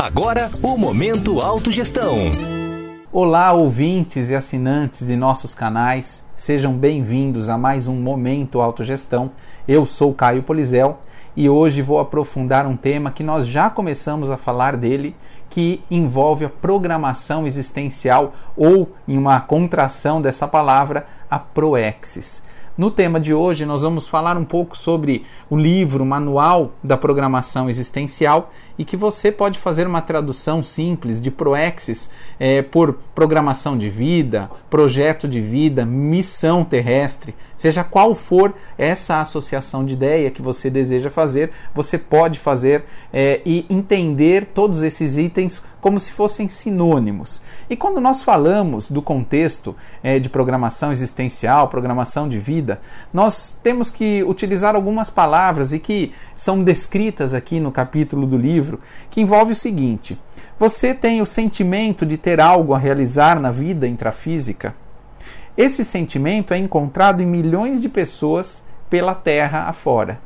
Agora, o Momento Autogestão. Olá, ouvintes e assinantes de nossos canais, sejam bem-vindos a mais um Momento Autogestão. Eu sou Caio Polizel e hoje vou aprofundar um tema que nós já começamos a falar dele, que envolve a programação existencial ou, em uma contração dessa palavra, a proexis. No tema de hoje, nós vamos falar um pouco sobre o livro Manual da Programação Existencial e que você pode fazer uma tradução simples de Proexis é, por programação de vida, projeto de vida, missão terrestre, seja qual for essa associação de ideia que você deseja fazer, você pode fazer é, e entender todos esses itens como se fossem sinônimos. E quando nós falamos do contexto é, de programação existencial, programação de vida, nós temos que utilizar algumas palavras e que são descritas aqui no capítulo do livro, que envolve o seguinte: você tem o sentimento de ter algo a realizar na vida intrafísica? Esse sentimento é encontrado em milhões de pessoas pela Terra afora.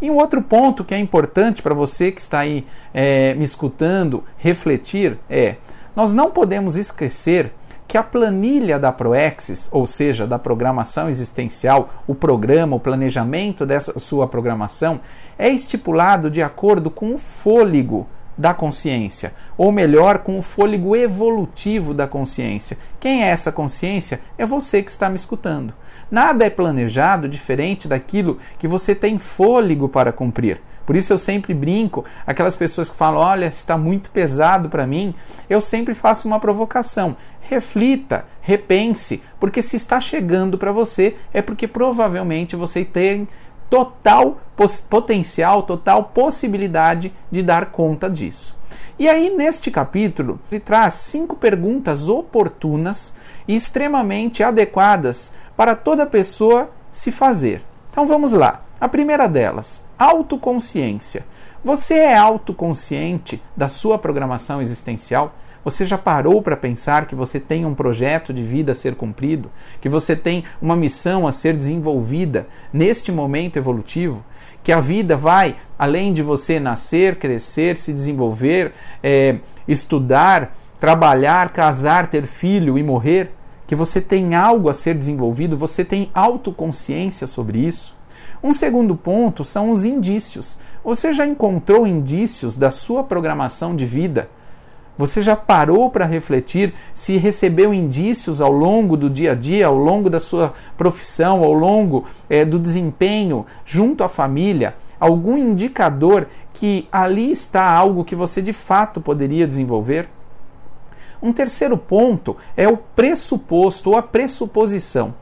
E um outro ponto que é importante para você que está aí é, me escutando refletir é: nós não podemos esquecer que a planilha da Proexis, ou seja, da programação existencial, o programa, o planejamento dessa sua programação, é estipulado de acordo com o fôlego da consciência, ou melhor, com o fôlego evolutivo da consciência. Quem é essa consciência? É você que está me escutando. Nada é planejado diferente daquilo que você tem fôlego para cumprir. Por isso eu sempre brinco, aquelas pessoas que falam: "Olha, está muito pesado para mim", eu sempre faço uma provocação. Reflita, repense, porque se está chegando para você é porque provavelmente você tem total potencial, total possibilidade de dar conta disso. E aí, neste capítulo, ele traz cinco perguntas oportunas e extremamente adequadas para toda pessoa se fazer. Então vamos lá. A primeira delas, autoconsciência. Você é autoconsciente da sua programação existencial? Você já parou para pensar que você tem um projeto de vida a ser cumprido? Que você tem uma missão a ser desenvolvida neste momento evolutivo? Que a vida vai, além de você nascer, crescer, se desenvolver, é, estudar, trabalhar, casar, ter filho e morrer? Que você tem algo a ser desenvolvido? Você tem autoconsciência sobre isso? Um segundo ponto são os indícios. Você já encontrou indícios da sua programação de vida? Você já parou para refletir se recebeu indícios ao longo do dia a dia, ao longo da sua profissão, ao longo é, do desempenho junto à família? Algum indicador que ali está algo que você de fato poderia desenvolver? Um terceiro ponto é o pressuposto ou a pressuposição.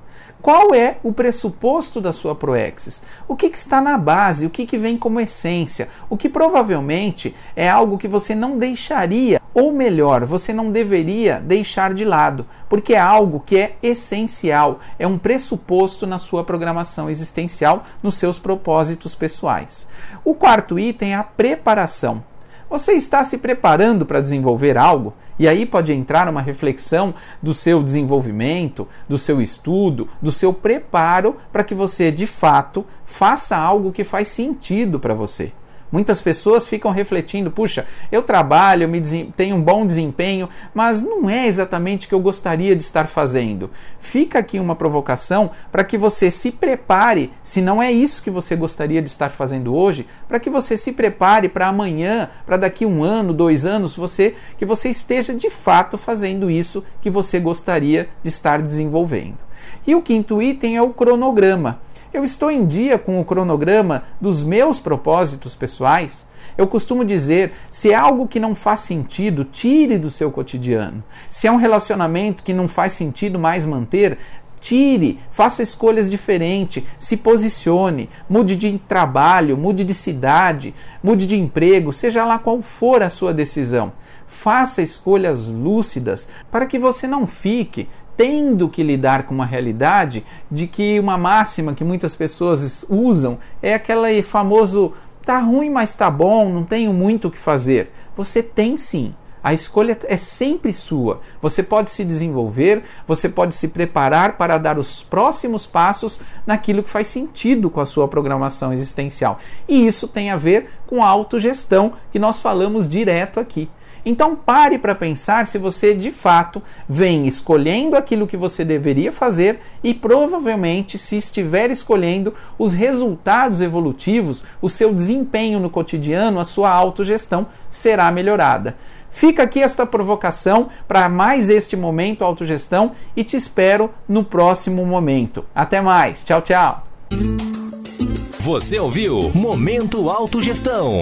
Qual é o pressuposto da sua proexis? O que, que está na base? O que, que vem como essência? O que provavelmente é algo que você não deixaria, ou melhor, você não deveria deixar de lado, porque é algo que é essencial, é um pressuposto na sua programação existencial, nos seus propósitos pessoais. O quarto item é a preparação. Você está se preparando para desenvolver algo? E aí pode entrar uma reflexão do seu desenvolvimento, do seu estudo, do seu preparo para que você de fato faça algo que faz sentido para você. Muitas pessoas ficam refletindo: puxa, eu trabalho, tenho um bom desempenho, mas não é exatamente o que eu gostaria de estar fazendo. Fica aqui uma provocação para que você se prepare, se não é isso que você gostaria de estar fazendo hoje, para que você se prepare para amanhã, para daqui um ano, dois anos, você que você esteja de fato fazendo isso que você gostaria de estar desenvolvendo. E o quinto item é o cronograma. Eu estou em dia com o cronograma dos meus propósitos pessoais? Eu costumo dizer: se é algo que não faz sentido, tire do seu cotidiano. Se é um relacionamento que não faz sentido mais manter, tire, faça escolhas diferentes, se posicione, mude de trabalho, mude de cidade, mude de emprego, seja lá qual for a sua decisão. Faça escolhas lúcidas para que você não fique tendo que lidar com uma realidade de que uma máxima que muitas pessoas usam é aquele famoso tá ruim, mas tá bom, não tenho muito o que fazer. Você tem sim. A escolha é sempre sua. Você pode se desenvolver, você pode se preparar para dar os próximos passos naquilo que faz sentido com a sua programação existencial. E isso tem a ver com a autogestão que nós falamos direto aqui. Então pare para pensar se você de fato vem escolhendo aquilo que você deveria fazer e provavelmente, se estiver escolhendo os resultados evolutivos, o seu desempenho no cotidiano, a sua autogestão será melhorada. Fica aqui esta provocação para mais este momento autogestão e te espero no próximo momento. Até mais. Tchau, tchau. Você ouviu Momento Autogestão.